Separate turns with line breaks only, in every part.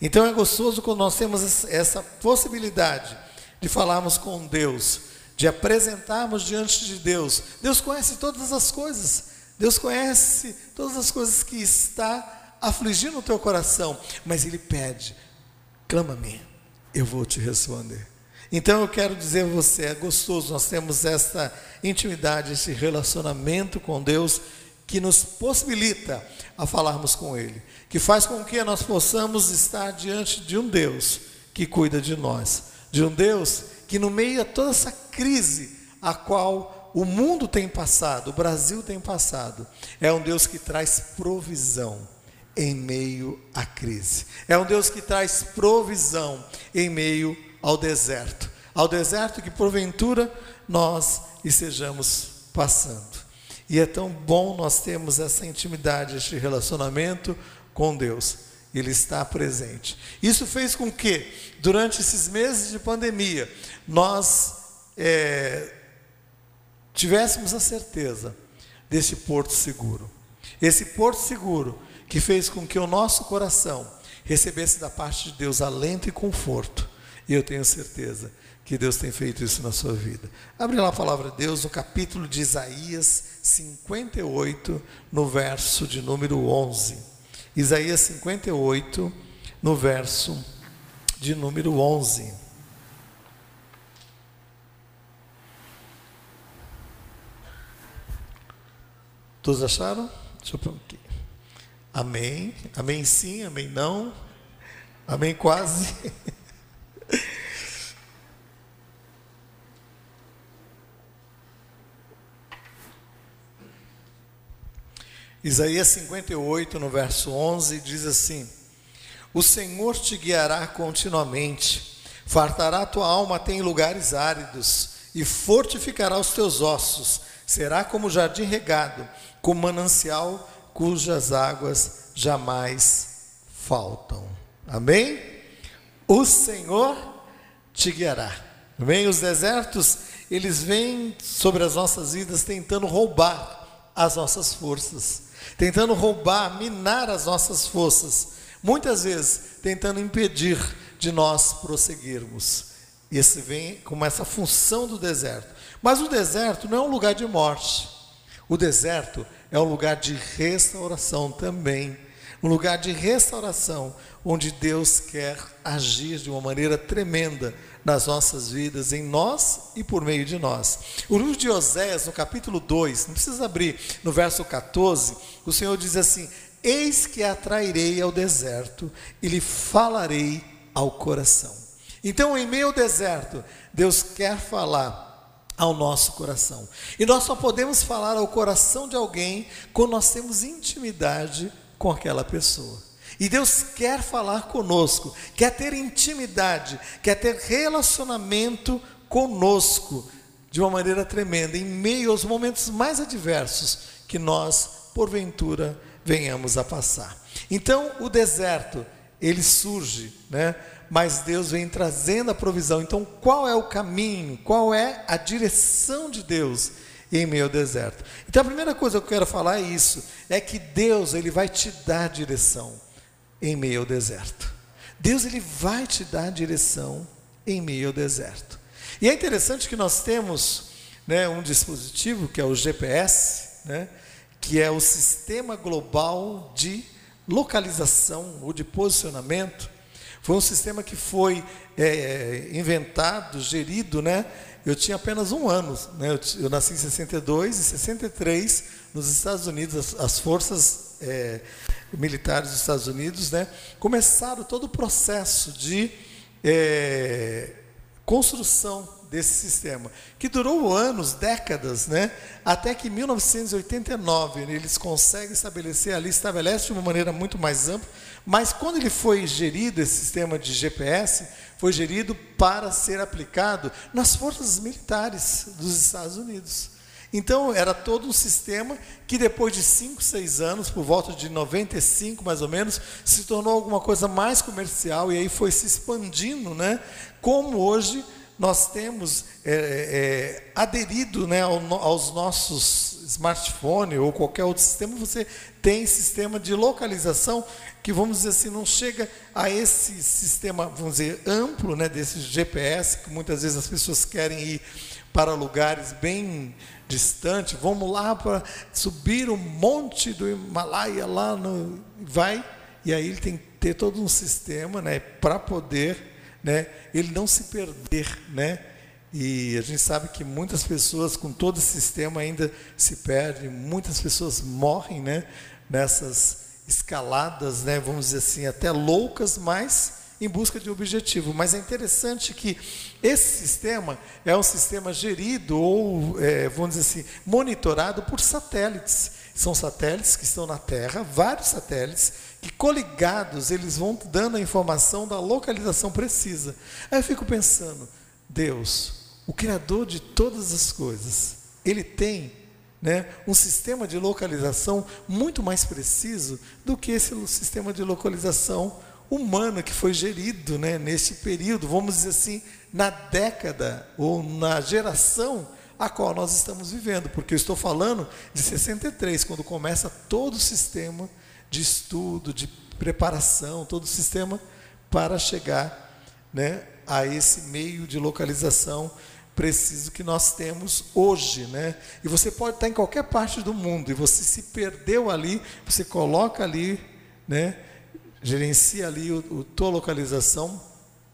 Então é gostoso quando nós temos essa possibilidade de falarmos com Deus, de apresentarmos diante de Deus. Deus conhece todas as coisas. Deus conhece todas as coisas que está afligindo o teu coração, mas ele pede: clama-me, eu vou te responder. Então eu quero dizer a você, é gostoso nós temos essa intimidade, esse relacionamento com Deus que nos possibilita a falarmos com Ele, que faz com que nós possamos estar diante de um Deus que cuida de nós, de um Deus que no meio a toda essa crise a qual o mundo tem passado, o Brasil tem passado, é um Deus que traz provisão em meio à crise. É um Deus que traz provisão em meio ao deserto, ao deserto que porventura nós estejamos passando. E é tão bom nós termos essa intimidade, este relacionamento com Deus. Ele está presente. Isso fez com que, durante esses meses de pandemia, nós é, tivéssemos a certeza desse porto seguro. Esse porto seguro que fez com que o nosso coração recebesse da parte de Deus alento e conforto. E eu tenho certeza que Deus tem feito isso na sua vida. Abre lá a palavra de Deus no capítulo de Isaías 58, no verso de número 11. Isaías 58, no verso de número 11. Todos acharam? Deixa eu pôr aqui. Amém. Amém sim, amém não. Amém quase. Isaías 58, no verso 11, diz assim: O Senhor te guiará continuamente, fartará tua alma até em lugares áridos, e fortificará os teus ossos, será como jardim regado, como manancial cujas águas jamais faltam. Amém? O Senhor te guiará. Amém? Os desertos, eles vêm sobre as nossas vidas tentando roubar as nossas forças tentando roubar, minar as nossas forças, muitas vezes tentando impedir de nós prosseguirmos. Esse vem como essa função do deserto. Mas o deserto não é um lugar de morte. O deserto é um lugar de restauração também. Um lugar de restauração onde Deus quer agir de uma maneira tremenda nas nossas vidas, em nós e por meio de nós. O livro de Oséias, no capítulo 2, não precisa abrir, no verso 14, o Senhor diz assim: Eis que atrairei ao deserto e lhe falarei ao coração. Então, em meio ao deserto, Deus quer falar ao nosso coração. E nós só podemos falar ao coração de alguém quando nós temos intimidade com aquela pessoa. E Deus quer falar conosco, quer ter intimidade, quer ter relacionamento conosco de uma maneira tremenda, em meio aos momentos mais adversos que nós, porventura, venhamos a passar. Então, o deserto, ele surge, né? Mas Deus vem trazendo a provisão. Então, qual é o caminho? Qual é a direção de Deus? Em meio deserto. Então a primeira coisa que eu quero falar é isso, é que Deus ele vai te dar direção em meio ao deserto. Deus ele vai te dar direção em meio ao deserto. E é interessante que nós temos né, um dispositivo que é o GPS, né, que é o Sistema Global de Localização ou de Posicionamento. Foi um sistema que foi é, inventado, gerido, né? Eu tinha apenas um ano, né? eu, eu nasci em 62 e 63 nos Estados Unidos as, as forças é, militares dos Estados Unidos, né, começaram todo o processo de é, construção desse sistema, que durou anos, décadas, né, até que em 1989 eles conseguem estabelecer ali, estabelece de uma maneira muito mais ampla, mas quando ele foi gerido, esse sistema de GPS, foi gerido para ser aplicado nas forças militares dos Estados Unidos. Então, era todo um sistema que depois de 5, 6 anos, por volta de 95 mais ou menos, se tornou alguma coisa mais comercial e aí foi se expandindo, né? Como hoje nós temos é, é, aderido né, aos nossos smartphones ou qualquer outro sistema, você tem sistema de localização que, vamos dizer assim, não chega a esse sistema, vamos dizer, amplo, né, desse GPS, que muitas vezes as pessoas querem ir para lugares bem distantes, vamos lá para subir o monte do Himalaia lá no vai e aí ele tem que ter todo um sistema, né, para poder, né, ele não se perder, né? E a gente sabe que muitas pessoas com todo esse sistema ainda se perdem, muitas pessoas morrem, né, nessas escaladas, né, vamos dizer assim, até loucas, mas em busca de objetivo. Mas é interessante que esse sistema é um sistema gerido ou, é, vamos dizer assim, monitorado por satélites. São satélites que estão na Terra, vários satélites, que coligados eles vão dando a informação da localização precisa. Aí eu fico pensando, Deus, o Criador de todas as coisas, Ele tem né, um sistema de localização muito mais preciso do que esse sistema de localização humano que foi gerido né, nesse período, vamos dizer assim, na década ou na geração a qual nós estamos vivendo, porque eu estou falando de 63, quando começa todo o sistema de estudo, de preparação, todo o sistema para chegar né, a esse meio de localização preciso que nós temos hoje, né? E você pode estar em qualquer parte do mundo e você se perdeu ali, você coloca ali, né? Gerencia ali o, o tua localização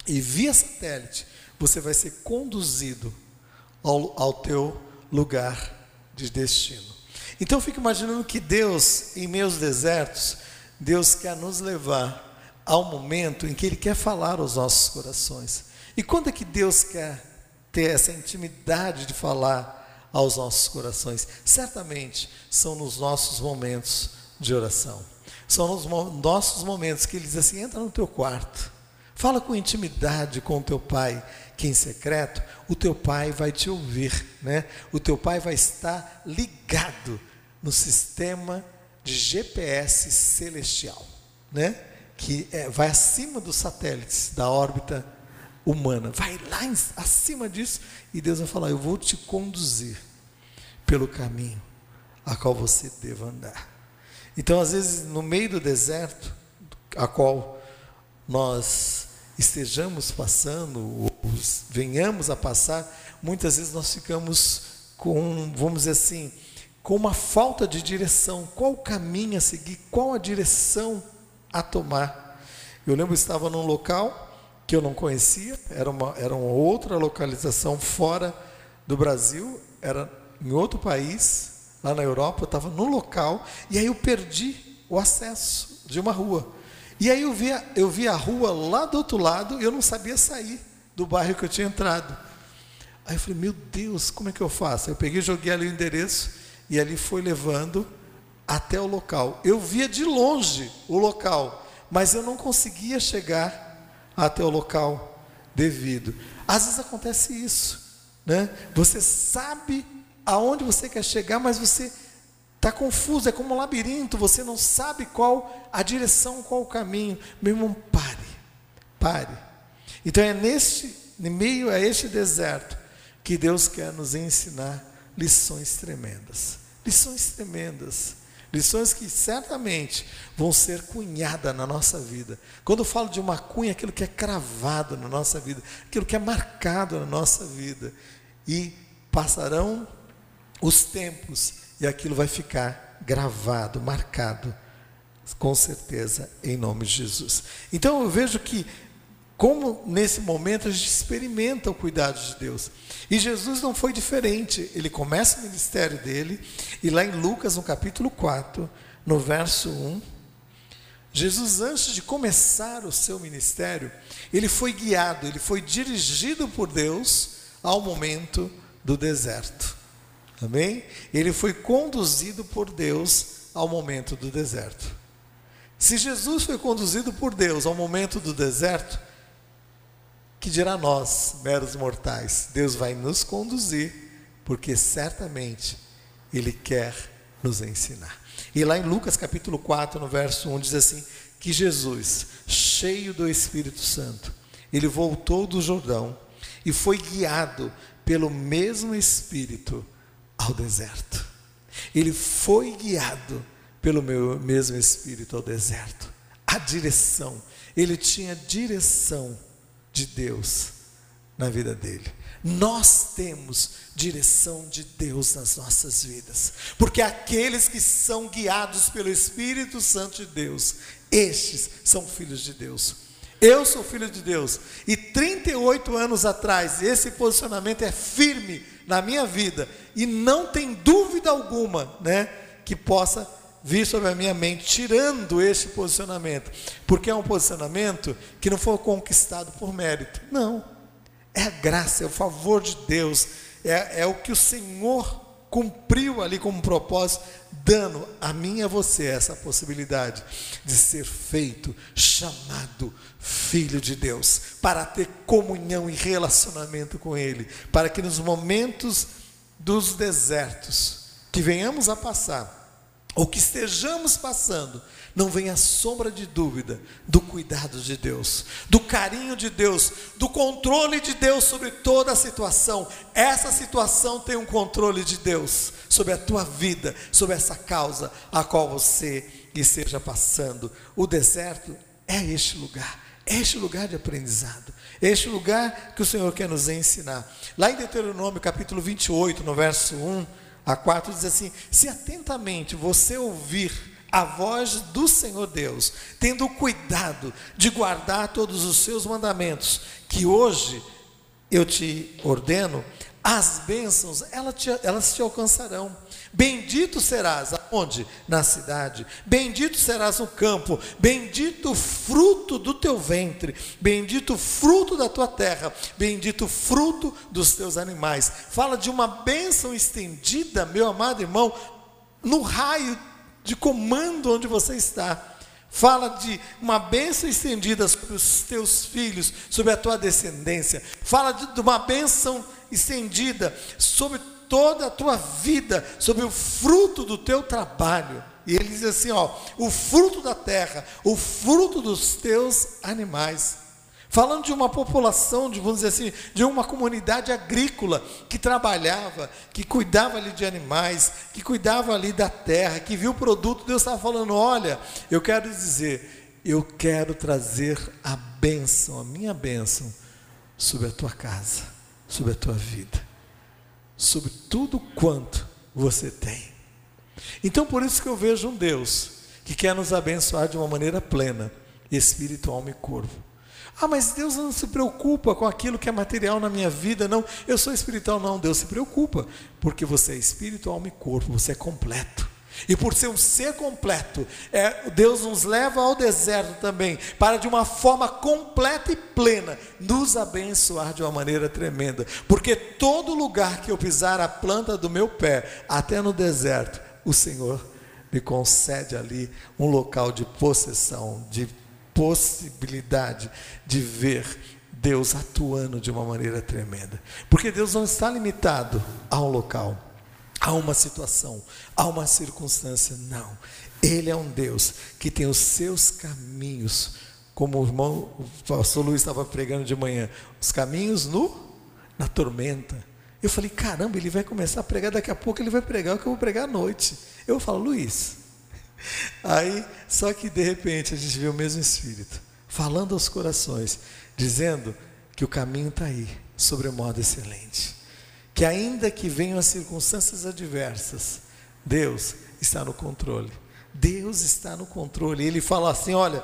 e via satélite você vai ser conduzido ao, ao teu lugar de destino. Então eu fico imaginando que Deus, em meus desertos, Deus quer nos levar ao momento em que Ele quer falar aos nossos corações. E quando é que Deus quer ter essa intimidade de falar aos nossos corações? Certamente são nos nossos momentos de oração. São nos nossos momentos que Ele diz assim: entra no teu quarto, fala com intimidade com o teu Pai que em secreto, o teu pai vai te ouvir, né? O teu pai vai estar ligado no sistema de GPS celestial, né? Que é, vai acima dos satélites da órbita humana, vai lá em, acima disso e Deus vai falar: Eu vou te conduzir pelo caminho a qual você deva andar. Então, às vezes, no meio do deserto, a qual nós estejamos passando, ou venhamos a passar, muitas vezes nós ficamos com, vamos dizer assim, com uma falta de direção. Qual o caminho a seguir? Qual a direção a tomar? Eu lembro que estava num local que eu não conhecia, era uma, era uma outra localização fora do Brasil, era em outro país, lá na Europa, eu estava no local, e aí eu perdi o acesso de uma rua. E aí eu vi, eu vi a rua lá do outro lado e eu não sabia sair do bairro que eu tinha entrado. Aí eu falei, meu Deus, como é que eu faço? Eu peguei, joguei ali o endereço e ali foi levando até o local. Eu via de longe o local, mas eu não conseguia chegar até o local devido. Às vezes acontece isso, né? Você sabe aonde você quer chegar, mas você está confuso, é como um labirinto, você não sabe qual a direção, qual o caminho. Meu irmão, pare, pare. Então é neste, em meio a este deserto, que Deus quer nos ensinar lições tremendas. Lições tremendas. Lições que certamente vão ser cunhadas na nossa vida. Quando eu falo de uma cunha, aquilo que é cravado na nossa vida, aquilo que é marcado na nossa vida. E passarão os tempos e aquilo vai ficar gravado, marcado, com certeza, em nome de Jesus. Então eu vejo que, como nesse momento a gente experimenta o cuidado de Deus. E Jesus não foi diferente. Ele começa o ministério dele, e lá em Lucas, no capítulo 4, no verso 1, Jesus, antes de começar o seu ministério, ele foi guiado, ele foi dirigido por Deus ao momento do deserto. Amém? Ele foi conduzido por Deus ao momento do deserto. Se Jesus foi conduzido por Deus ao momento do deserto, que dirá nós, meros mortais? Deus vai nos conduzir, porque certamente Ele quer nos ensinar. E lá em Lucas capítulo 4, no verso 1, diz assim: que Jesus, cheio do Espírito Santo, ele voltou do Jordão e foi guiado pelo mesmo Espírito ao deserto. Ele foi guiado pelo meu mesmo Espírito ao deserto. A direção, ele tinha direção de Deus na vida dele. Nós temos direção de Deus nas nossas vidas, porque aqueles que são guiados pelo Espírito Santo de Deus, estes são filhos de Deus. Eu sou filho de Deus, e 38 anos atrás, esse posicionamento é firme na minha vida, e não tem dúvida alguma, né, que possa vir sobre a minha mente, tirando esse posicionamento, porque é um posicionamento que não foi conquistado por mérito, não, é a graça, é o favor de Deus, é, é o que o Senhor cumpriu ali como propósito, dando a mim e a você essa possibilidade de ser feito, chamado filho de Deus, para ter comunhão e relacionamento com Ele, para que nos momentos dos desertos que venhamos a passar, ou que estejamos passando, não venha sombra de dúvida do cuidado de Deus, do carinho de Deus, do controle de Deus sobre toda a situação. Essa situação tem um controle de Deus sobre a tua vida, sobre essa causa a qual você esteja passando. O deserto é este lugar, este lugar de aprendizado, este lugar que o Senhor quer nos ensinar. Lá em Deuteronômio capítulo 28, no verso 1 a 4, diz assim: Se atentamente você ouvir a voz do Senhor Deus, tendo cuidado de guardar todos os seus mandamentos, que hoje eu te ordeno, as bênçãos elas te, elas te alcançarão. Bendito serás aonde? Na cidade. Bendito serás no campo. Bendito o fruto do teu ventre. Bendito o fruto da tua terra. Bendito o fruto dos teus animais. Fala de uma bênção estendida, meu amado irmão, no raio de comando onde você está. Fala de uma bênção estendida sobre os teus filhos, sobre a tua descendência. Fala de, de uma bênção estendida sobre toda a tua vida, sobre o fruto do teu trabalho. E ele diz assim: ó, o fruto da terra, o fruto dos teus animais. Falando de uma população, de, vamos dizer assim, de uma comunidade agrícola que trabalhava, que cuidava ali de animais, que cuidava ali da terra, que viu o produto, Deus estava falando: olha, eu quero dizer, eu quero trazer a bênção, a minha bênção, sobre a tua casa, sobre a tua vida, sobre tudo quanto você tem. Então, por isso que eu vejo um Deus que quer nos abençoar de uma maneira plena, espiritual e corpo. Ah, mas Deus não se preocupa com aquilo que é material na minha vida, não. Eu sou espiritual, não. Deus se preocupa, porque você é espírito, alma e corpo, você é completo. E por ser um ser completo, é, Deus nos leva ao deserto também, para de uma forma completa e plena nos abençoar de uma maneira tremenda. Porque todo lugar que eu pisar a planta do meu pé, até no deserto, o Senhor me concede ali um local de possessão, de possibilidade de ver Deus atuando de uma maneira tremenda. Porque Deus não está limitado a um local, a uma situação, a uma circunstância, não. Ele é um Deus que tem os seus caminhos, como o irmão, o pastor Luiz estava pregando de manhã, os caminhos no na tormenta. Eu falei, caramba, ele vai começar a pregar, daqui a pouco ele vai pregar o que eu vou pregar à noite. Eu falo, Luiz, Aí, só que de repente a gente vê o mesmo Espírito falando aos corações, dizendo que o caminho está aí, sobremodo excelente. Que ainda que venham as circunstâncias adversas, Deus está no controle. Deus está no controle. Ele fala assim: olha,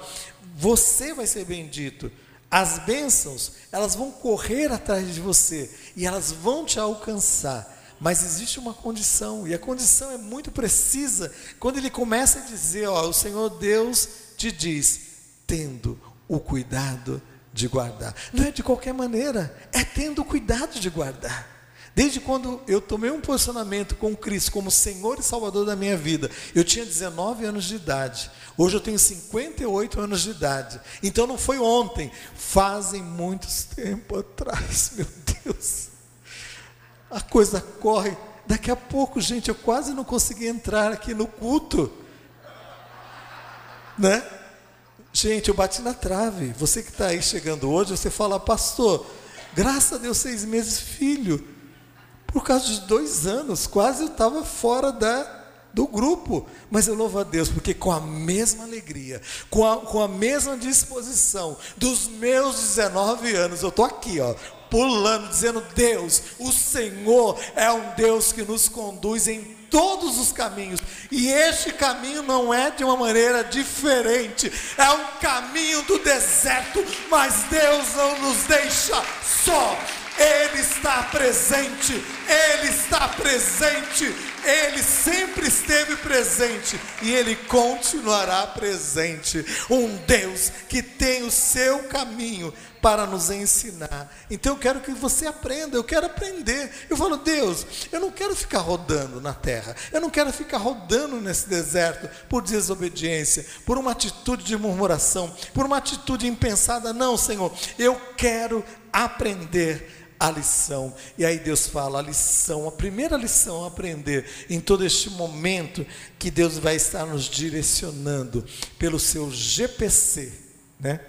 você vai ser bendito. As bênçãos, elas vão correr atrás de você e elas vão te alcançar. Mas existe uma condição, e a condição é muito precisa, quando ele começa a dizer: Ó, o Senhor Deus te diz, tendo o cuidado de guardar. Não é de qualquer maneira, é tendo o cuidado de guardar. Desde quando eu tomei um posicionamento com Cristo como Senhor e Salvador da minha vida, eu tinha 19 anos de idade. Hoje eu tenho 58 anos de idade. Então não foi ontem, fazem muitos tempo atrás, meu Deus a coisa corre. Daqui a pouco, gente, eu quase não consegui entrar aqui no culto. Né? Gente, eu bati na trave. Você que está aí chegando hoje, você fala, pastor, Graças a Deus, seis meses, filho. Por causa de dois anos, quase eu estava fora da, do grupo. Mas eu louvo a Deus, porque com a mesma alegria, com a, com a mesma disposição dos meus 19 anos, eu estou aqui, ó, pulando, dizendo: Deus, o Senhor é um Deus que nos conduz em todos os caminhos, e este caminho não é de uma maneira diferente, é um caminho do deserto, mas Deus não nos deixa só. Ele está presente, Ele está presente, Ele sempre esteve presente e Ele continuará presente. Um Deus que tem o seu caminho para nos ensinar. Então eu quero que você aprenda, eu quero aprender. Eu falo, Deus, eu não quero ficar rodando na terra, eu não quero ficar rodando nesse deserto por desobediência, por uma atitude de murmuração, por uma atitude impensada. Não, Senhor, eu quero aprender a lição. E aí Deus fala a lição, a primeira lição a aprender em todo este momento que Deus vai estar nos direcionando pelo seu GPC, né?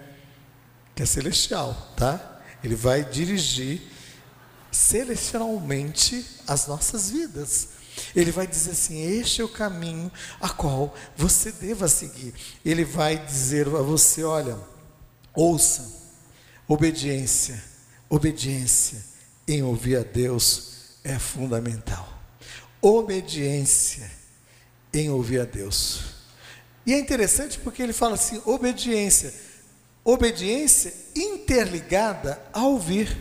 Que é celestial, tá? Ele vai dirigir celestialmente as nossas vidas. Ele vai dizer assim: Este é o caminho a qual você deva seguir. Ele vai dizer a você: Olha, ouça, obediência Obediência em ouvir a Deus é fundamental. Obediência em ouvir a Deus. E é interessante porque ele fala assim: obediência. Obediência interligada a ouvir.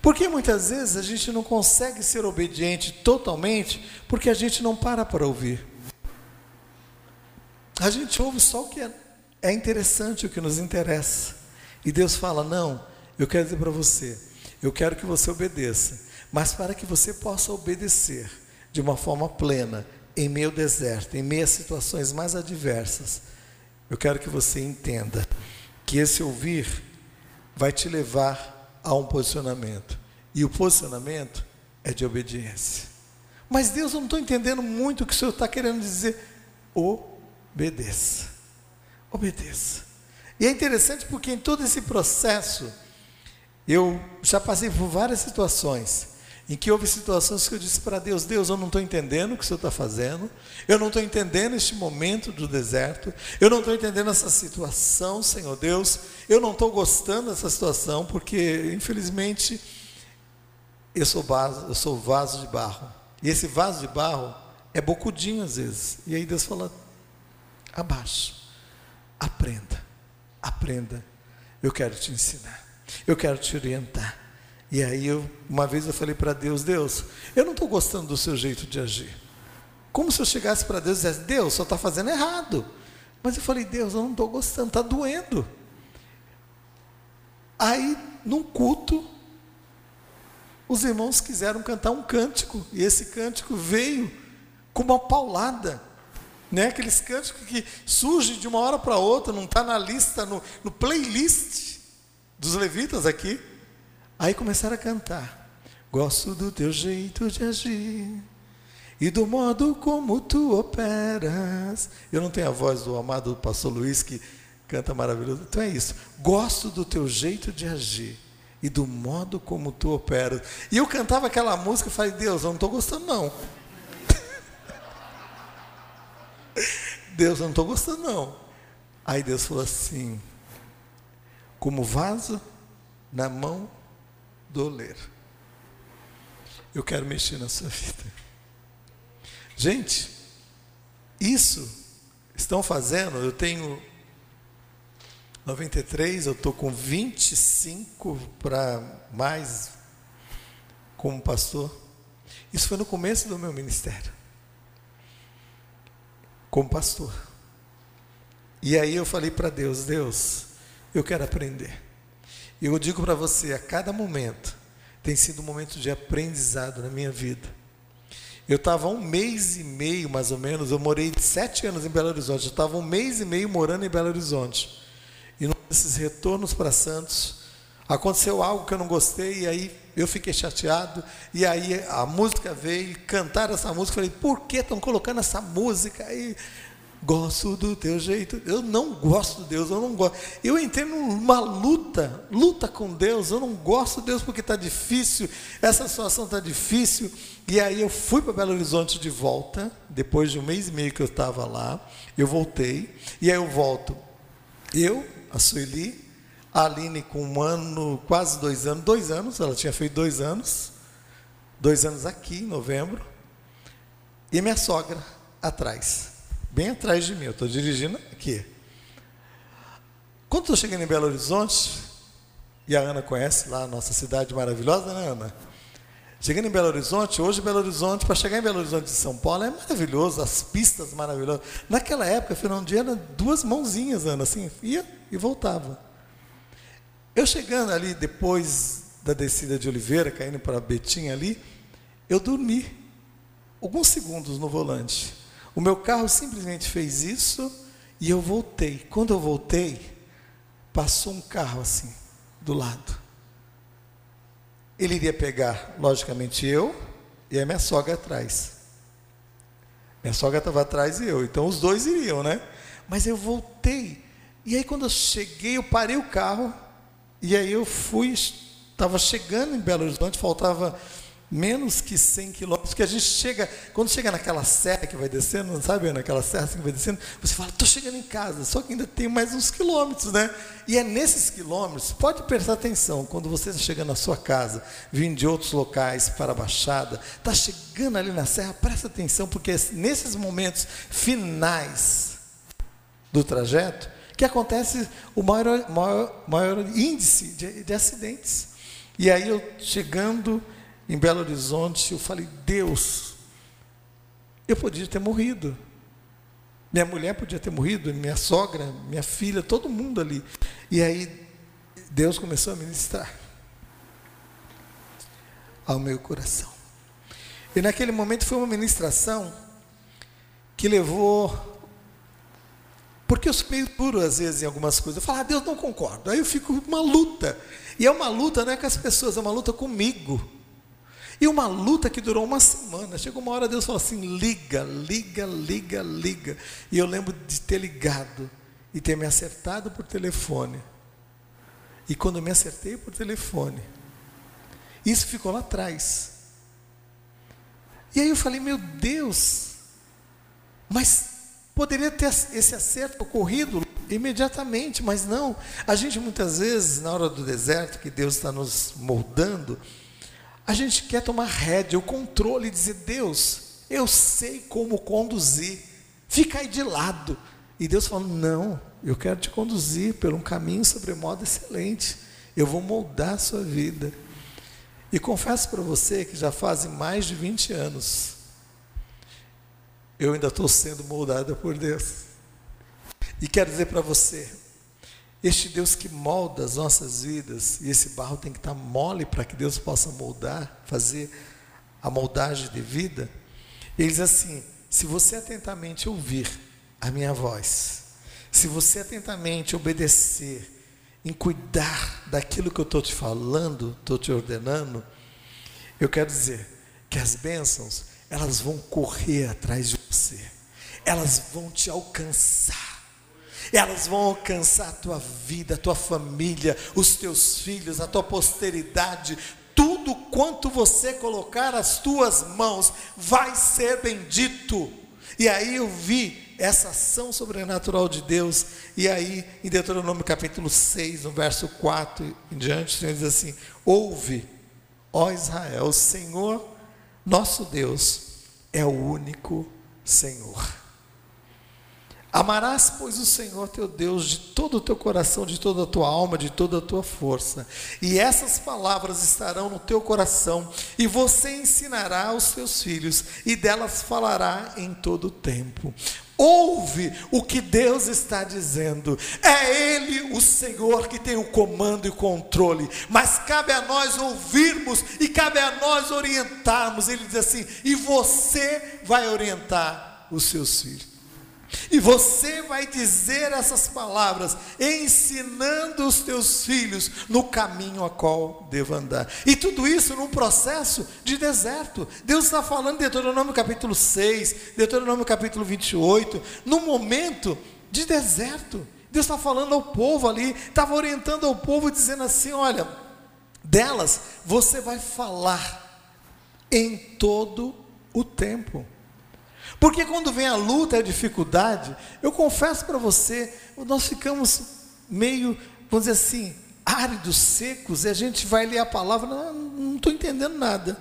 Porque muitas vezes a gente não consegue ser obediente totalmente porque a gente não para para ouvir. A gente ouve só o que é, é interessante, o que nos interessa. E Deus fala: não, eu quero dizer para você, eu quero que você obedeça, mas para que você possa obedecer de uma forma plena, em meio ao deserto, em meio a situações mais adversas, eu quero que você entenda que esse ouvir vai te levar a um posicionamento, e o posicionamento é de obediência. Mas Deus, eu não estou entendendo muito o que o Senhor está querendo dizer. Obedeça. Obedeça. E é interessante porque em todo esse processo, eu já passei por várias situações em que houve situações que eu disse para Deus: Deus, eu não estou entendendo o que o Senhor está fazendo, eu não estou entendendo este momento do deserto, eu não estou entendendo essa situação, Senhor Deus, eu não estou gostando dessa situação, porque infelizmente eu sou, vaso, eu sou vaso de barro, e esse vaso de barro é bocudinho às vezes, e aí Deus fala: abaixo, aprenda, aprenda, eu quero te ensinar. Eu quero te orientar. E aí, eu, uma vez eu falei para Deus: Deus, eu não estou gostando do seu jeito de agir. Como se eu chegasse para Deus e dissesse: Deus, só está fazendo errado. Mas eu falei: Deus, eu não estou gostando, está doendo. Aí, num culto, os irmãos quiseram cantar um cântico, e esse cântico veio com uma paulada. Né? Aqueles cânticos que surgem de uma hora para outra, não está na lista, no, no playlist dos levitas aqui. Aí começaram a cantar. Gosto do teu jeito de agir e do modo como tu operas. Eu não tenho a voz do amado pastor Luiz que canta maravilhoso. Então é isso. Gosto do teu jeito de agir e do modo como tu operas. E eu cantava aquela música e falei, Deus, eu não estou gostando não. Deus, eu não estou gostando não. Aí Deus falou assim, como vaso na mão do oleiro. Eu quero mexer na sua vida. Gente, isso estão fazendo, eu tenho 93, eu estou com 25 para mais como pastor. Isso foi no começo do meu ministério. Como pastor. E aí eu falei para Deus, Deus, eu quero aprender. E eu digo para você, a cada momento tem sido um momento de aprendizado na minha vida. Eu estava um mês e meio, mais ou menos, eu morei sete anos em Belo Horizonte, eu estava um mês e meio morando em Belo Horizonte. E nesses retornos para Santos, aconteceu algo que eu não gostei, e aí eu fiquei chateado, e aí a música veio, cantar essa música, falei, por que estão colocando essa música aí? Gosto do teu jeito. Eu não gosto de Deus, eu não gosto. Eu entrei numa luta, luta com Deus. Eu não gosto de Deus porque está difícil, essa situação está difícil. E aí eu fui para Belo Horizonte de volta, depois de um mês e meio que eu estava lá, eu voltei, e aí eu volto. Eu, a Sueli, a Aline com um ano, quase dois anos, dois anos, ela tinha feito dois anos, dois anos aqui, em novembro, e minha sogra atrás, bem atrás de mim, eu estou dirigindo aqui. Quando estou chegando em Belo Horizonte, e a Ana conhece lá a nossa cidade maravilhosa, né, Ana? Chegando em Belo Horizonte, hoje Belo Horizonte, para chegar em Belo Horizonte de São Paulo é maravilhoso, as pistas maravilhosas. Naquela época, Fernando era duas mãozinhas, Ana, assim, ia e voltava. Eu chegando ali depois da descida de Oliveira, caindo para Betim ali, eu dormi alguns segundos no volante. O meu carro simplesmente fez isso e eu voltei. Quando eu voltei, passou um carro assim, do lado. Ele iria pegar, logicamente, eu e a minha sogra atrás. Minha sogra estava atrás e eu, então os dois iriam, né? Mas eu voltei. E aí, quando eu cheguei, eu parei o carro. E aí, eu fui, estava chegando em Belo Horizonte, faltava menos que 100 quilômetros, porque a gente chega, quando chega naquela serra que vai descendo, não sabe, naquela serra assim que vai descendo, você fala, estou chegando em casa, só que ainda tem mais uns quilômetros, né? E é nesses quilômetros, pode prestar atenção, quando você está chegando na sua casa, vindo de outros locais para a Baixada, está chegando ali na serra, presta atenção, porque é nesses momentos finais do trajeto, que acontece o maior, maior, maior índice de, de acidentes. E aí eu chegando em Belo Horizonte, eu falei: Deus, eu podia ter morrido. Minha mulher podia ter morrido, minha sogra, minha filha, todo mundo ali. E aí Deus começou a ministrar ao meu coração. E naquele momento foi uma ministração que levou. Porque eu sou meio duro às vezes em algumas coisas. Eu falo, ah, Deus não concordo. Aí eu fico uma luta. E é uma luta não é com as pessoas, é uma luta comigo. E uma luta que durou uma semana. Chegou uma hora, Deus falou assim: liga, liga, liga, liga. E eu lembro de ter ligado e ter me acertado por telefone. E quando me acertei por telefone, isso ficou lá atrás. E aí eu falei: meu Deus, mas poderia ter esse acerto ocorrido imediatamente, mas não. A gente muitas vezes, na hora do deserto, que Deus está nos moldando, a gente quer tomar rédea, o controle e dizer: Deus, eu sei como conduzir, fica aí de lado. E Deus fala: Não, eu quero te conduzir por um caminho sobremodo excelente. Eu vou moldar a sua vida. E confesso para você que já fazem mais de 20 anos, eu ainda estou sendo moldada por Deus. E quero dizer para você, este Deus que molda as nossas vidas, e esse barro tem que estar mole para que Deus possa moldar, fazer a moldagem de vida. Ele diz assim: se você atentamente ouvir a minha voz, se você atentamente obedecer, em cuidar daquilo que eu estou te falando, estou te ordenando, eu quero dizer que as bênçãos, elas vão correr atrás de você, elas vão te alcançar elas vão alcançar a tua vida, a tua família, os teus filhos, a tua posteridade, tudo quanto você colocar as tuas mãos vai ser bendito. E aí eu vi essa ação sobrenatural de Deus, e aí em Deuteronômio capítulo 6, no verso 4 em diante, o Senhor diz assim: Ouve, ó Israel, o Senhor, nosso Deus, é o único Senhor. Amarás, pois, o Senhor teu Deus de todo o teu coração, de toda a tua alma, de toda a tua força. E essas palavras estarão no teu coração, e você ensinará aos teus filhos, e delas falará em todo o tempo. Ouve o que Deus está dizendo. É Ele, o Senhor, que tem o comando e o controle. Mas cabe a nós ouvirmos e cabe a nós orientarmos. Ele diz assim: e você vai orientar os seus filhos. E você vai dizer essas palavras, ensinando os teus filhos no caminho a qual devo andar. E tudo isso num processo de deserto. Deus está falando em Deuteronômio capítulo 6, Deuteronômio capítulo 28, num momento de deserto. Deus está falando ao povo ali, estava orientando ao povo, dizendo assim: olha, delas você vai falar em todo o tempo. Porque quando vem a luta a dificuldade, eu confesso para você, nós ficamos meio, vamos dizer assim, áridos, secos, e a gente vai ler a palavra, não estou entendendo nada.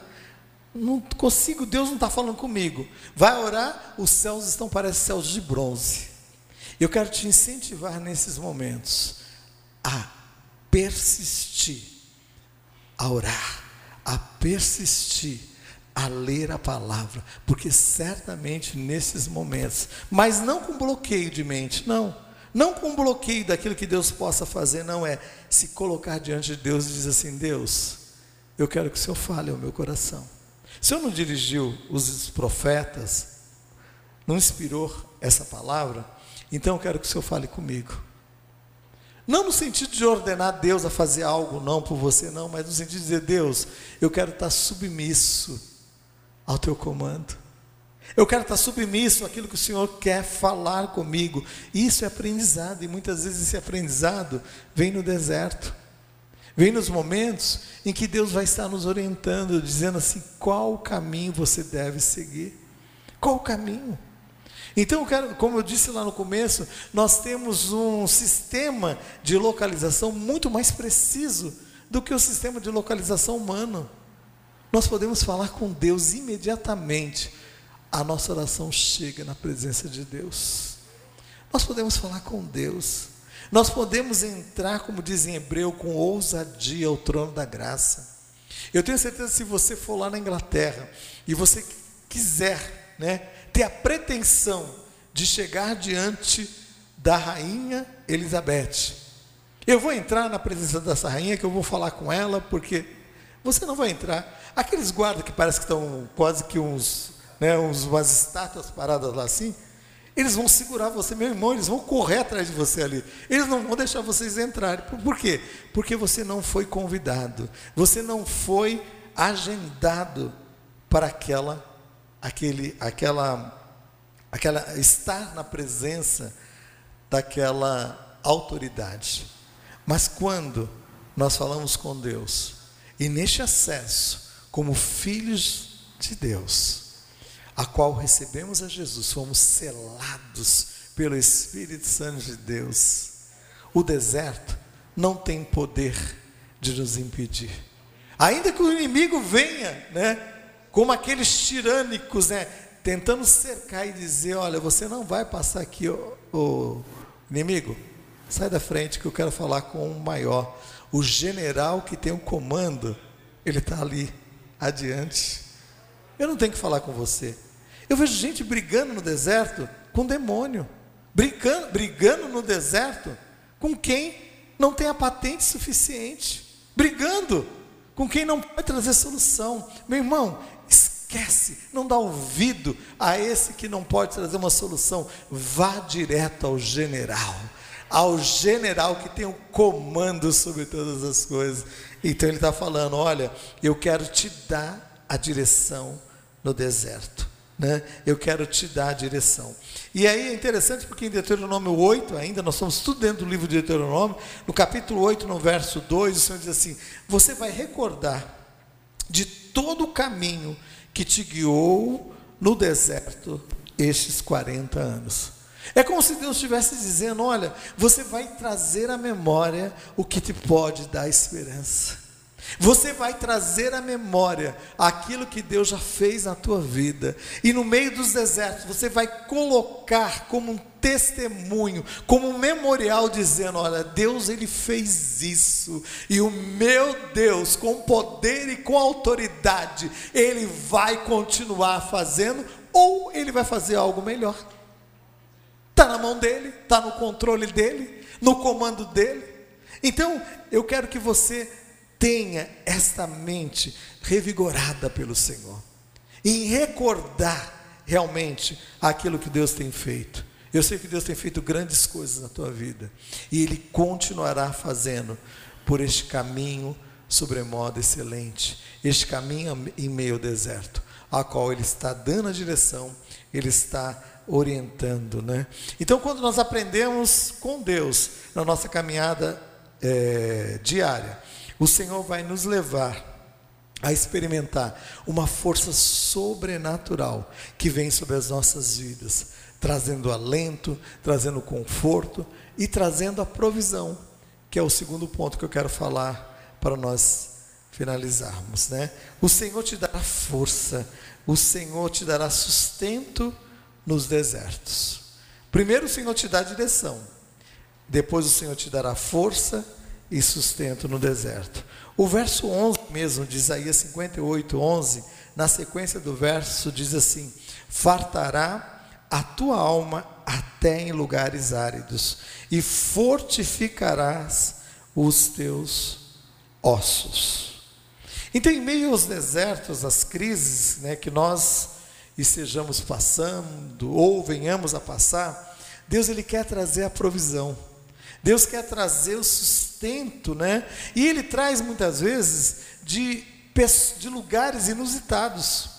Não consigo, Deus não está falando comigo. Vai orar, os céus estão parecendo céus de bronze. Eu quero te incentivar nesses momentos a persistir, a orar, a persistir a ler a palavra, porque certamente nesses momentos, mas não com bloqueio de mente, não, não com bloqueio daquilo que Deus possa fazer, não é se colocar diante de Deus e dizer assim: Deus, eu quero que o Senhor fale ao meu coração. O Senhor não dirigiu os profetas, não inspirou essa palavra, então eu quero que o Senhor fale comigo. Não no sentido de ordenar Deus a fazer algo, não por você, não, mas no sentido de dizer: Deus, eu quero estar submisso ao teu comando. Eu quero estar submisso àquilo que o Senhor quer falar comigo. Isso é aprendizado, e muitas vezes esse aprendizado vem no deserto. Vem nos momentos em que Deus vai estar nos orientando, dizendo assim: qual o caminho você deve seguir? Qual o caminho? Então, eu quero, como eu disse lá no começo, nós temos um sistema de localização muito mais preciso do que o sistema de localização humano. Nós podemos falar com Deus imediatamente. A nossa oração chega na presença de Deus. Nós podemos falar com Deus. Nós podemos entrar, como diz em hebreu, com ousadia ao trono da graça. Eu tenho certeza que se você for lá na Inglaterra e você quiser, né, ter a pretensão de chegar diante da rainha Elizabeth. Eu vou entrar na presença dessa rainha que eu vou falar com ela, porque você não vai entrar. Aqueles guardas que parece que estão quase que uns, né, uns, umas estátuas paradas lá assim, eles vão segurar você, meu irmão, eles vão correr atrás de você ali. Eles não vão deixar vocês entrarem. Por, quê? Porque você não foi convidado. Você não foi agendado para aquela aquele aquela aquela estar na presença daquela autoridade. Mas quando nós falamos com Deus e neste acesso como filhos de Deus, a qual recebemos a Jesus, fomos selados pelo Espírito Santo de Deus. O deserto não tem poder de nos impedir. Ainda que o inimigo venha, né, como aqueles tirânicos, né, tentando cercar e dizer: Olha, você não vai passar aqui, o inimigo, sai da frente que eu quero falar com o maior. O general que tem o comando, ele está ali adiante. Eu não tenho que falar com você. Eu vejo gente brigando no deserto com demônio, brigando, brigando no deserto com quem não tem a patente suficiente, brigando com quem não pode trazer solução. Meu irmão, esquece, não dá ouvido a esse que não pode trazer uma solução. Vá direto ao general, ao general que tem o comando sobre todas as coisas. Então ele está falando: olha, eu quero te dar a direção no deserto. Né? Eu quero te dar a direção. E aí é interessante porque em Deuteronômio 8, ainda nós estamos tudo dentro do livro de Deuteronômio, no capítulo 8, no verso 2, o Senhor diz assim: Você vai recordar de todo o caminho que te guiou no deserto estes 40 anos. É como se Deus estivesse dizendo: olha, você vai trazer à memória o que te pode dar esperança. Você vai trazer à memória aquilo que Deus já fez na tua vida. E no meio dos desertos, você vai colocar como um testemunho, como um memorial, dizendo: Olha, Deus ele fez isso, e o meu Deus, com poder e com autoridade, ele vai continuar fazendo, ou ele vai fazer algo melhor. Está na mão dele, está no controle dele, no comando dele. Então, eu quero que você tenha esta mente revigorada pelo Senhor, em recordar realmente aquilo que Deus tem feito. Eu sei que Deus tem feito grandes coisas na tua vida e Ele continuará fazendo por este caminho sobremodo excelente, este caminho em meio ao deserto, a qual Ele está dando a direção, Ele está orientando, né? Então, quando nós aprendemos com Deus na nossa caminhada é, diária, o Senhor vai nos levar a experimentar uma força sobrenatural que vem sobre as nossas vidas, trazendo alento, trazendo conforto e trazendo a provisão, que é o segundo ponto que eu quero falar para nós finalizarmos, né? O Senhor te dará força, o Senhor te dará sustento nos desertos. Primeiro o Senhor te dá direção, depois o Senhor te dará força e sustento no deserto. O verso 11 mesmo de Isaías 58, 11, na sequência do verso, diz assim: Fartará a tua alma até em lugares áridos, e fortificarás os teus ossos. Então, em meio aos desertos, às crises né, que nós estejamos passando, ou venhamos a passar, Deus ele quer trazer a provisão. Deus quer trazer o sustento, né? E Ele traz muitas vezes de, de lugares inusitados.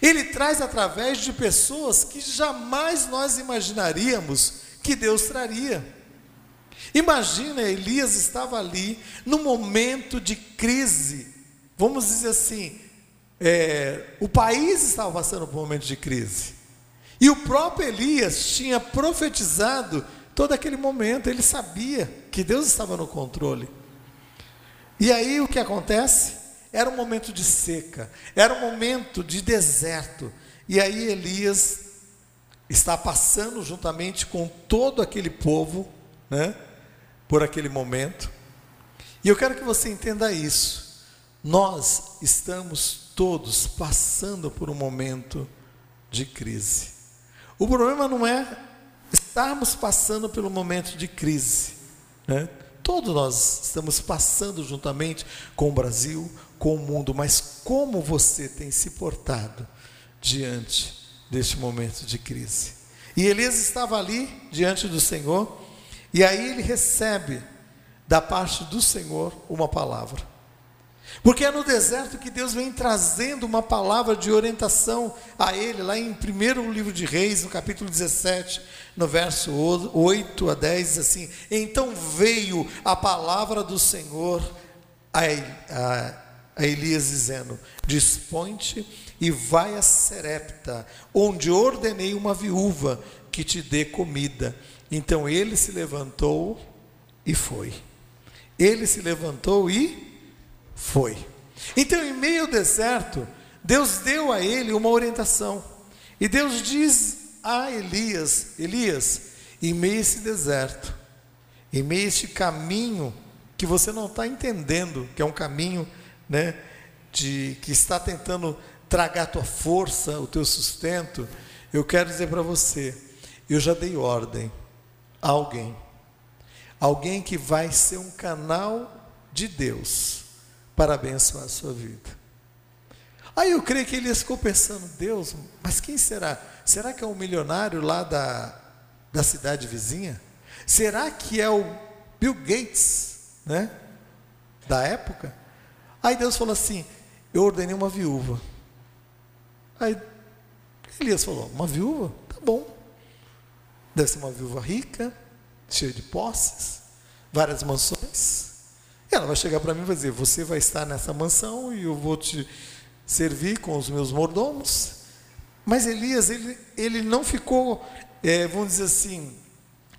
Ele traz através de pessoas que jamais nós imaginaríamos que Deus traria. Imagina, Elias estava ali no momento de crise, vamos dizer assim, é, o país estava passando por um momento de crise. E o próprio Elias tinha profetizado todo aquele momento, ele sabia que Deus estava no controle. E aí o que acontece? Era um momento de seca, era um momento de deserto. E aí Elias está passando juntamente com todo aquele povo, né, por aquele momento. E eu quero que você entenda isso. Nós estamos todos passando por um momento de crise. O problema não é estarmos passando pelo momento de crise. Né? Todos nós estamos passando juntamente com o Brasil, com o mundo, mas como você tem se portado diante deste momento de crise? E Elias estava ali diante do Senhor, e aí ele recebe da parte do Senhor uma palavra. Porque é no deserto que Deus vem trazendo uma palavra de orientação a ele, lá em primeiro livro de Reis, no capítulo 17, no verso 8 a 10, diz assim: Então veio a palavra do Senhor a, Elias, dizendo: Dispõe-te e vai a Serepta, onde ordenei uma viúva que te dê comida. Então ele se levantou e foi. Ele se levantou e foi. Então, em meio ao deserto, Deus deu a ele uma orientação. E Deus diz a Elias: Elias, em meio a esse deserto, em meio a este caminho que você não está entendendo, que é um caminho né, de, que está tentando tragar a tua força, o teu sustento, eu quero dizer para você: eu já dei ordem a alguém, alguém que vai ser um canal de Deus para abençoar a sua vida. Aí eu creio que ele ficou pensando, Deus, mas quem será? Será que é um milionário lá da, da cidade vizinha? Será que é o Bill Gates, né? Da época? Aí Deus falou assim: Eu ordenei uma viúva. Aí Elias falou: Uma viúva? Tá bom. Deve ser uma viúva rica, cheia de posses, várias mansões. Ela vai chegar para mim e vai dizer: Você vai estar nessa mansão e eu vou te servir com os meus mordomos. Mas Elias, ele, ele não ficou, é, vamos dizer assim,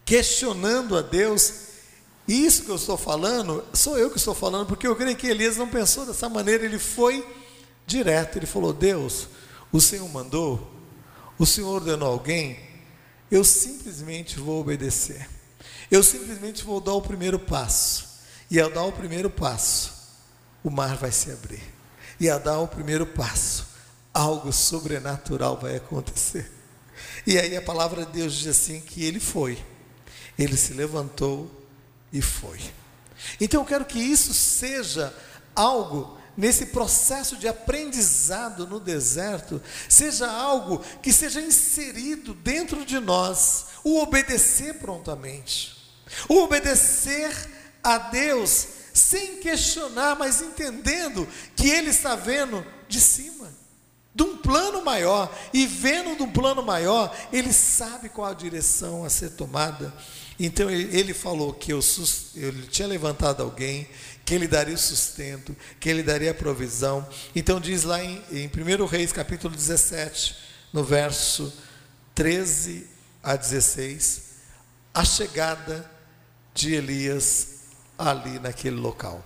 questionando a Deus. Isso que eu estou falando, sou eu que estou falando, porque eu creio que Elias não pensou dessa maneira, ele foi direto. Ele falou: Deus, o Senhor mandou, o Senhor ordenou alguém, eu simplesmente vou obedecer. Eu simplesmente vou dar o primeiro passo. E ao dar o primeiro passo, o mar vai se abrir. E ao dar o primeiro passo, algo sobrenatural vai acontecer. E aí a palavra de Deus diz assim que ele foi. Ele se levantou e foi. Então eu quero que isso seja algo nesse processo de aprendizado no deserto, seja algo que seja inserido dentro de nós, o obedecer prontamente, o obedecer a Deus sem questionar, mas entendendo que Ele está vendo de cima, de um plano maior, e vendo de um plano maior, Ele sabe qual a direção a ser tomada. Então ele falou que eu, ele tinha levantado alguém, que ele daria o sustento, que ele daria a provisão. Então diz lá em, em 1 Reis capítulo 17, no verso 13 a 16, a chegada de Elias ali naquele local.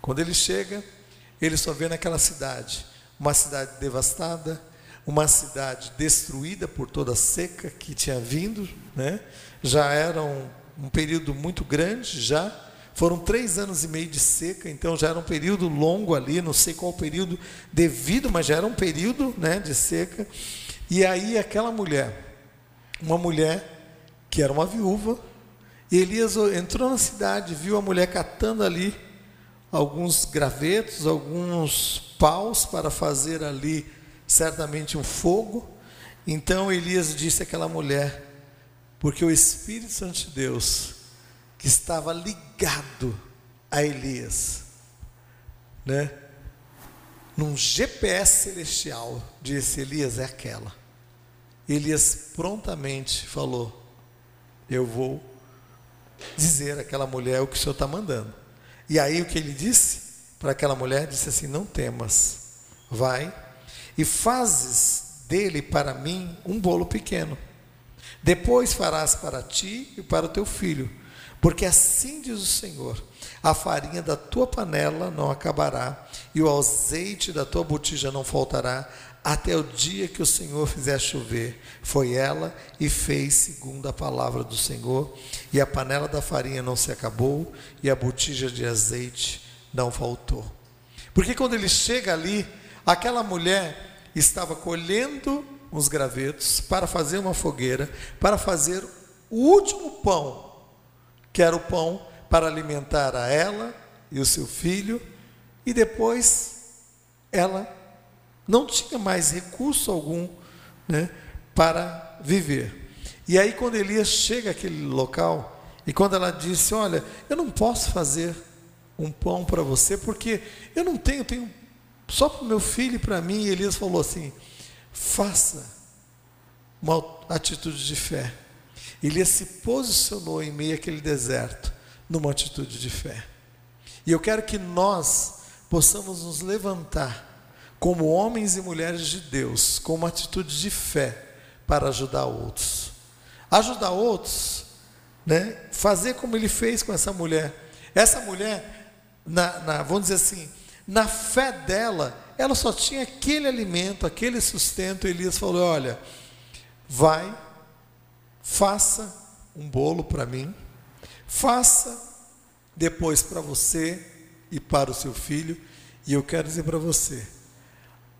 Quando ele chega, ele só vê naquela cidade, uma cidade devastada, uma cidade destruída por toda a seca que tinha vindo, né? já era um, um período muito grande, já foram três anos e meio de seca, então já era um período longo ali, não sei qual período devido, mas já era um período né, de seca. E aí aquela mulher, uma mulher que era uma viúva, e Elias entrou na cidade, viu a mulher catando ali alguns gravetos, alguns paus para fazer ali certamente um fogo. Então Elias disse àquela mulher: porque o Espírito Santo de Deus, que estava ligado a Elias, né? Num GPS celestial, disse: Elias é aquela. Elias prontamente falou: Eu vou dizer àquela mulher o que o Senhor está mandando. E aí o que ele disse para aquela mulher? Disse assim: Não temas, vai e fazes dele para mim um bolo pequeno depois farás para ti e para o teu filho, porque assim diz o Senhor: a farinha da tua panela não acabará, e o azeite da tua botija não faltará, até o dia que o Senhor fizer chover. Foi ela e fez segundo a palavra do Senhor, e a panela da farinha não se acabou, e a botija de azeite não faltou. Porque quando ele chega ali, aquela mulher estava colhendo uns gravetos para fazer uma fogueira, para fazer o último pão, que era o pão para alimentar a ela e o seu filho, e depois ela não tinha mais recurso algum né, para viver. E aí, quando Elias chega àquele local, e quando ela disse: Olha, eu não posso fazer um pão para você, porque eu não tenho, tenho só para o meu filho e para mim. E Elias falou assim: faça uma atitude de fé. Elias se posicionou em meio àquele deserto, numa atitude de fé. E eu quero que nós possamos nos levantar como homens e mulheres de Deus, com uma atitude de fé para ajudar outros. Ajudar outros, né? fazer como ele fez com essa mulher. Essa mulher, na, na, vamos dizer assim, na fé dela, ela só tinha aquele alimento, aquele sustento. Elias falou: Olha, vai, faça um bolo para mim, faça depois para você e para o seu filho, e eu quero dizer para você: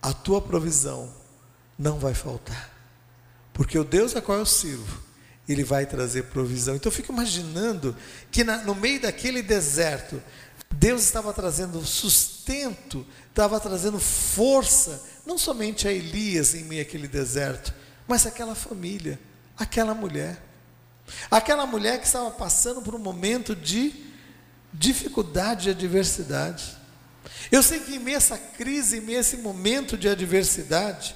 a tua provisão não vai faltar, porque o Deus a qual eu sirvo, Ele vai trazer provisão. Então eu fico imaginando que na, no meio daquele deserto, Deus estava trazendo sustento, estava trazendo força, não somente a Elias em meio àquele deserto, mas aquela família, aquela mulher. Aquela mulher que estava passando por um momento de dificuldade e adversidade. Eu sei que em essa crise, em meio a esse momento de adversidade,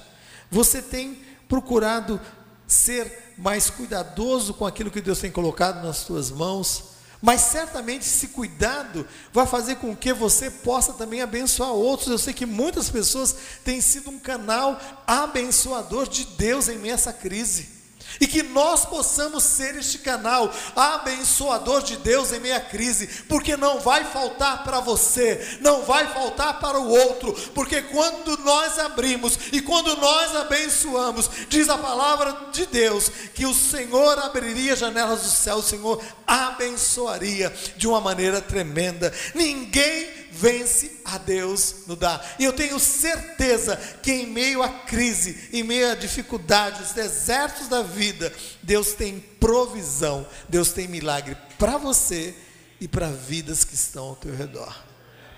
você tem procurado ser mais cuidadoso com aquilo que Deus tem colocado nas suas mãos, mas certamente esse cuidado vai fazer com que você possa também abençoar outros. Eu sei que muitas pessoas têm sido um canal abençoador de Deus em meio a essa crise. E que nós possamos ser este canal abençoador de Deus em meia crise, porque não vai faltar para você, não vai faltar para o outro, porque quando nós abrimos e quando nós abençoamos, diz a palavra de Deus que o Senhor abriria janelas do céu, o Senhor abençoaria de uma maneira tremenda. Ninguém vence a Deus no dar. E eu tenho certeza que em meio à crise, em meio à dificuldade, os desertos da vida, Deus tem provisão, Deus tem milagre para você e para vidas que estão ao teu redor.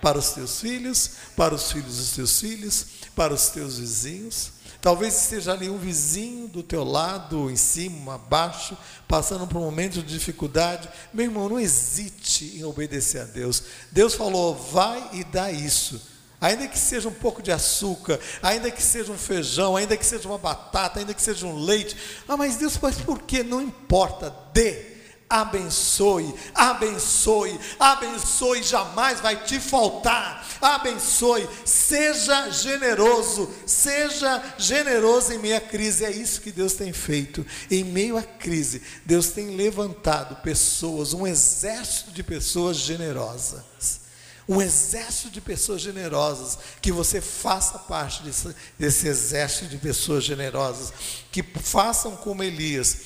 para os teus filhos, para os filhos dos teus filhos, para os teus vizinhos. Talvez esteja ali um vizinho do teu lado, em cima, abaixo, passando por um momento de dificuldade. Meu irmão, não hesite em obedecer a Deus. Deus falou: vai e dá isso. Ainda que seja um pouco de açúcar, ainda que seja um feijão, ainda que seja uma batata, ainda que seja um leite. Ah, mas Deus, mas por que? Não importa, dê abençoe, abençoe, abençoe, jamais vai te faltar. Abençoe, seja generoso, seja generoso em meio à crise. É isso que Deus tem feito. Em meio à crise, Deus tem levantado pessoas, um exército de pessoas generosas. Um exército de pessoas generosas, que você faça parte desse, desse exército de pessoas generosas, que façam como Elias,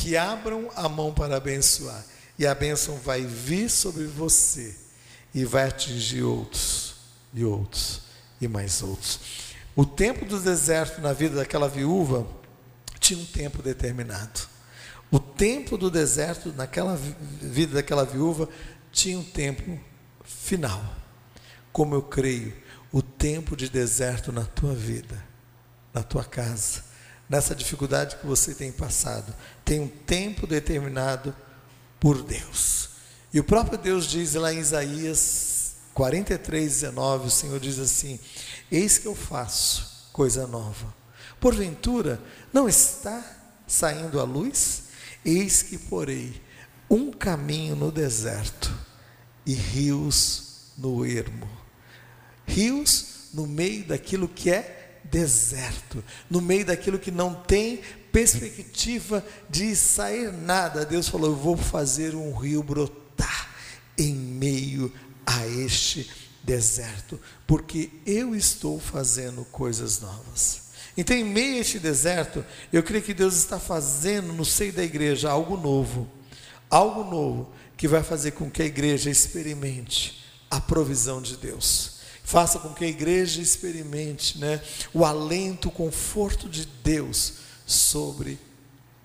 que abram a mão para abençoar, e a bênção vai vir sobre você e vai atingir outros, e outros, e mais outros. O tempo do deserto na vida daquela viúva tinha um tempo determinado. O tempo do deserto naquela vida daquela viúva tinha um tempo final. Como eu creio, o tempo de deserto na tua vida, na tua casa, nessa dificuldade que você tem passado, tem um tempo determinado por Deus. E o próprio Deus diz lá em Isaías 43, 19: o Senhor diz assim: Eis que eu faço coisa nova. Porventura, não está saindo a luz? Eis que porei um caminho no deserto e rios no ermo. Rios no meio daquilo que é deserto, no meio daquilo que não tem perspectiva de sair nada. Deus falou: Eu vou fazer um rio brotar em meio a este deserto, porque eu estou fazendo coisas novas. Então, em meio a este deserto, eu creio que Deus está fazendo no seio da igreja algo novo, algo novo que vai fazer com que a igreja experimente a provisão de Deus Faça com que a igreja experimente né, o alento, o conforto de Deus sobre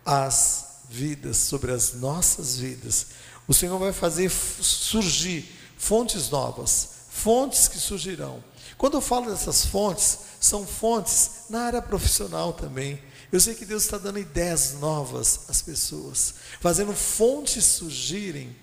as vidas, sobre as nossas vidas. O Senhor vai fazer surgir fontes novas, fontes que surgirão. Quando eu falo dessas fontes, são fontes na área profissional também. Eu sei que Deus está dando ideias novas às pessoas, fazendo fontes surgirem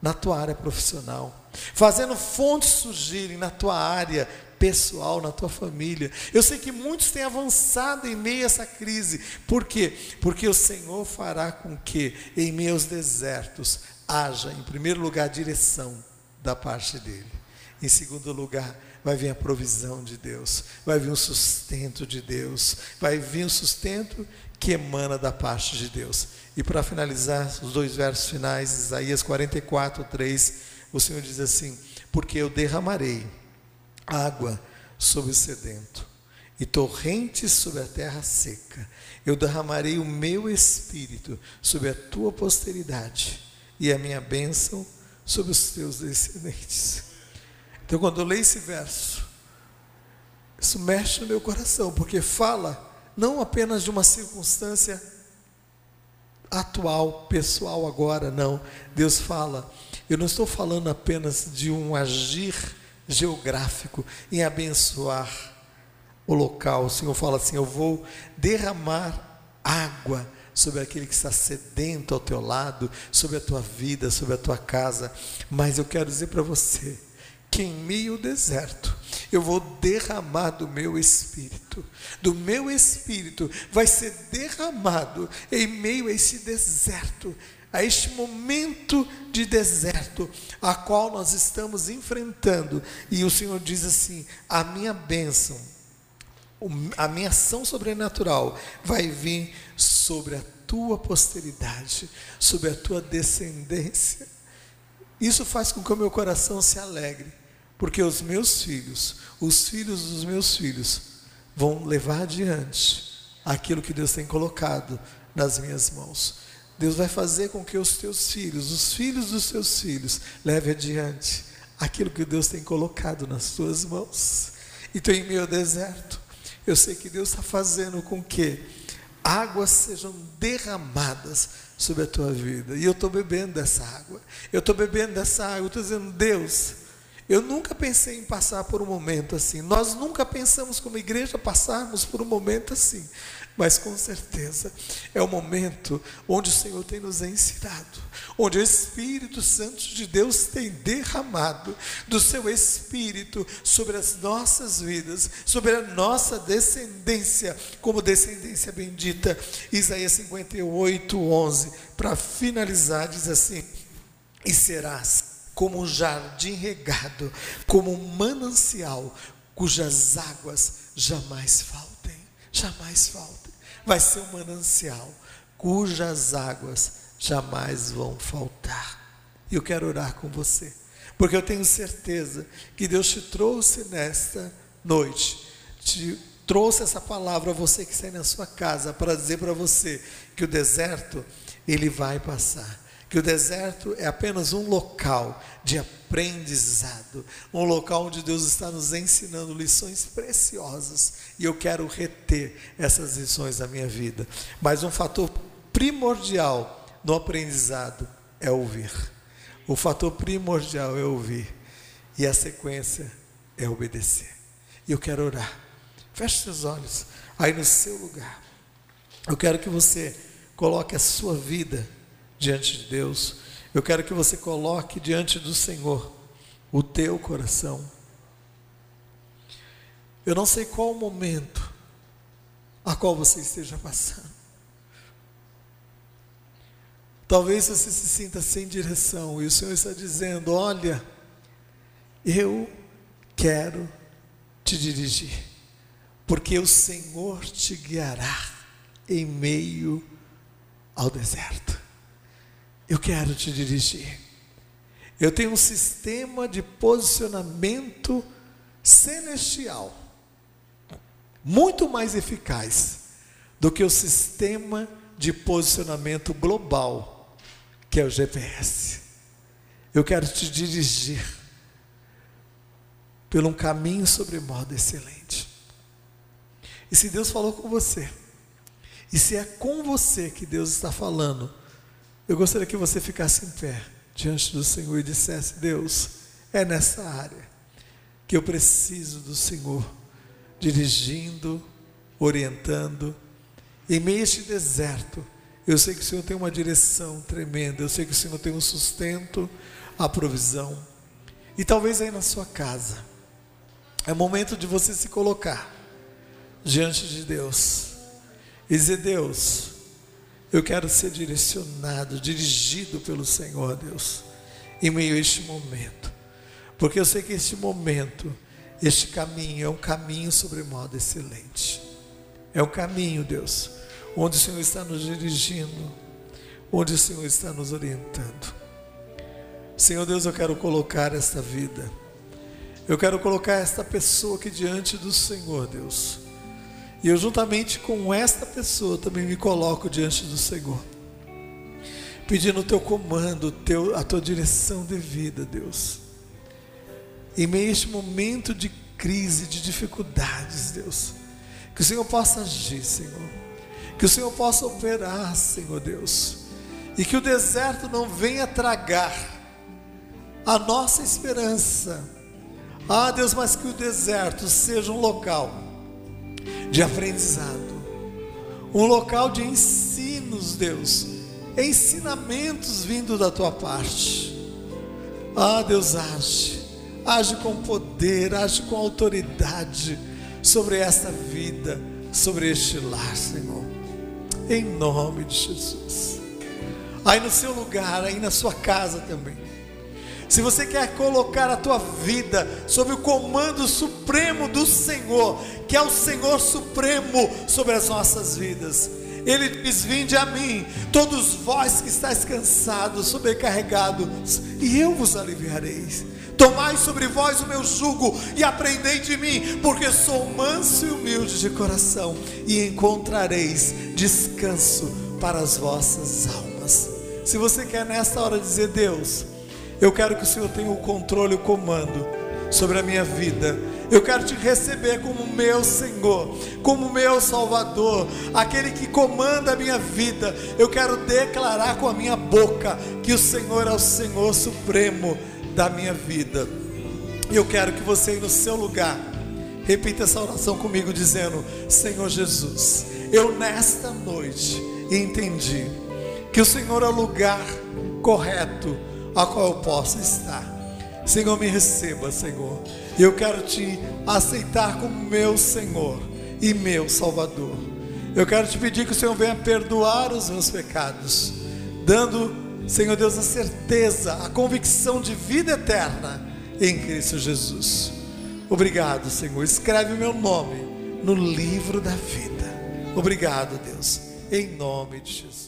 na tua área profissional, fazendo fontes surgirem na tua área pessoal, na tua família. Eu sei que muitos têm avançado em meio a essa crise. Por quê? Porque o Senhor fará com que em meus desertos haja, em primeiro lugar, direção da parte dele. Em segundo lugar, vai vir a provisão de Deus, vai vir o sustento de Deus, vai vir o sustento que emana da parte de Deus. E para finalizar, os dois versos finais, Isaías 44, 3, o Senhor diz assim: Porque eu derramarei água sobre o sedento e torrentes sobre a terra seca. Eu derramarei o meu espírito sobre a tua posteridade e a minha bênção sobre os teus descendentes. Então, quando eu leio esse verso, isso mexe no meu coração, porque fala não apenas de uma circunstância atual, pessoal agora, não. Deus fala, eu não estou falando apenas de um agir geográfico em abençoar o local. O Senhor fala assim: Eu vou derramar água sobre aquele que está sedento ao teu lado, sobre a tua vida, sobre a tua casa. Mas eu quero dizer para você que em meio ao deserto eu vou derramar do meu espírito. Do meu espírito vai ser derramado em meio a esse deserto, a este momento de deserto, a qual nós estamos enfrentando. E o Senhor diz assim: a minha bênção, a minha ação sobrenatural vai vir sobre a tua posteridade, sobre a tua descendência. Isso faz com que o meu coração se alegre porque os meus filhos, os filhos dos meus filhos, vão levar adiante aquilo que Deus tem colocado nas minhas mãos. Deus vai fazer com que os teus filhos, os filhos dos teus filhos, levem adiante aquilo que Deus tem colocado nas tuas mãos. Então, em ao deserto, eu sei que Deus está fazendo com que águas sejam derramadas sobre a tua vida. E eu estou bebendo dessa água. Eu estou bebendo dessa água. Eu estou dizendo, Deus, Eu nunca pensei em passar por um momento assim. Nós nunca pensamos como igreja passarmos por um momento assim. Mas com certeza é o momento onde o Senhor tem nos ensinado, onde o Espírito Santo de Deus tem derramado do seu Espírito sobre as nossas vidas, sobre a nossa descendência, como descendência bendita. Isaías 58, 11. Para finalizar, diz assim: E serás como um jardim regado, como um manancial, cujas águas jamais faltem, jamais faltem. Vai ser um manancial cujas águas jamais vão faltar. Eu quero orar com você, porque eu tenho certeza que Deus te trouxe nesta noite, te trouxe essa palavra a você que está na sua casa para dizer para você que o deserto ele vai passar que o deserto é apenas um local de aprendizado, um local onde Deus está nos ensinando lições preciosas, e eu quero reter essas lições na minha vida. Mas um fator primordial no aprendizado é ouvir. O fator primordial é ouvir, e a sequência é obedecer. E eu quero orar. Feche seus olhos aí no seu lugar. Eu quero que você coloque a sua vida diante de Deus, eu quero que você coloque diante do Senhor o teu coração. Eu não sei qual o momento a qual você esteja passando. Talvez você se sinta sem direção e o Senhor está dizendo: Olha, eu quero te dirigir, porque o Senhor te guiará em meio ao deserto eu quero te dirigir. Eu tenho um sistema de posicionamento celestial muito mais eficaz do que o sistema de posicionamento global, que é o GPS. Eu quero te dirigir por um caminho sobre modo excelente. E se Deus falou com você, e se é com você que Deus está falando, eu gostaria que você ficasse em pé diante do Senhor e dissesse: Deus, é nessa área que eu preciso do Senhor, dirigindo, orientando. Em meio a este deserto, eu sei que o Senhor tem uma direção tremenda, eu sei que o Senhor tem um sustento, a provisão. E talvez aí na sua casa, é momento de você se colocar diante de Deus e dizer: Deus, eu quero ser direcionado, dirigido pelo Senhor, Deus, em meio a este momento. Porque eu sei que este momento, este caminho é um caminho sobre modo excelente. É um caminho, Deus, onde o Senhor está nos dirigindo, onde o Senhor está nos orientando. Senhor Deus, eu quero colocar esta vida. Eu quero colocar esta pessoa aqui diante do Senhor, Deus e eu, juntamente com esta pessoa, também me coloco diante do Senhor, pedindo o teu comando, teu, a tua direção de vida, Deus. Em meio a este momento de crise, de dificuldades, Deus, que o Senhor possa agir, Senhor, que o Senhor possa operar, Senhor Deus, e que o deserto não venha tragar a nossa esperança. Ah, Deus, mas que o deserto seja um local de aprendizado, um local de ensinos, Deus, ensinamentos vindo da tua parte. Ah, Deus, age, age com poder, age com autoridade sobre esta vida, sobre este lar, Senhor, em nome de Jesus. Aí no seu lugar, aí na sua casa também se você quer colocar a tua vida sob o comando supremo do Senhor, que é o Senhor supremo sobre as nossas vidas, ele diz: Vinde a mim, todos vós que estáis cansados, sobrecarregados, e eu vos aliviarei. Tomai sobre vós o meu jugo e aprendei de mim, porque sou manso e humilde de coração, e encontrareis descanso para as vossas almas. Se você quer nesta hora dizer, Deus, eu quero que o Senhor tenha o controle, o comando sobre a minha vida. Eu quero te receber como meu Senhor, como meu Salvador, aquele que comanda a minha vida. Eu quero declarar com a minha boca que o Senhor é o Senhor supremo da minha vida. E eu quero que você no seu lugar repita essa oração comigo, dizendo: Senhor Jesus, eu nesta noite entendi que o Senhor é o lugar correto a qual eu possa estar. Senhor, me receba, Senhor. Eu quero te aceitar como meu Senhor e meu Salvador. Eu quero te pedir que o Senhor venha perdoar os meus pecados, dando, Senhor Deus, a certeza, a convicção de vida eterna em Cristo Jesus. Obrigado, Senhor. Escreve o meu nome no livro da vida. Obrigado, Deus, em nome de Jesus.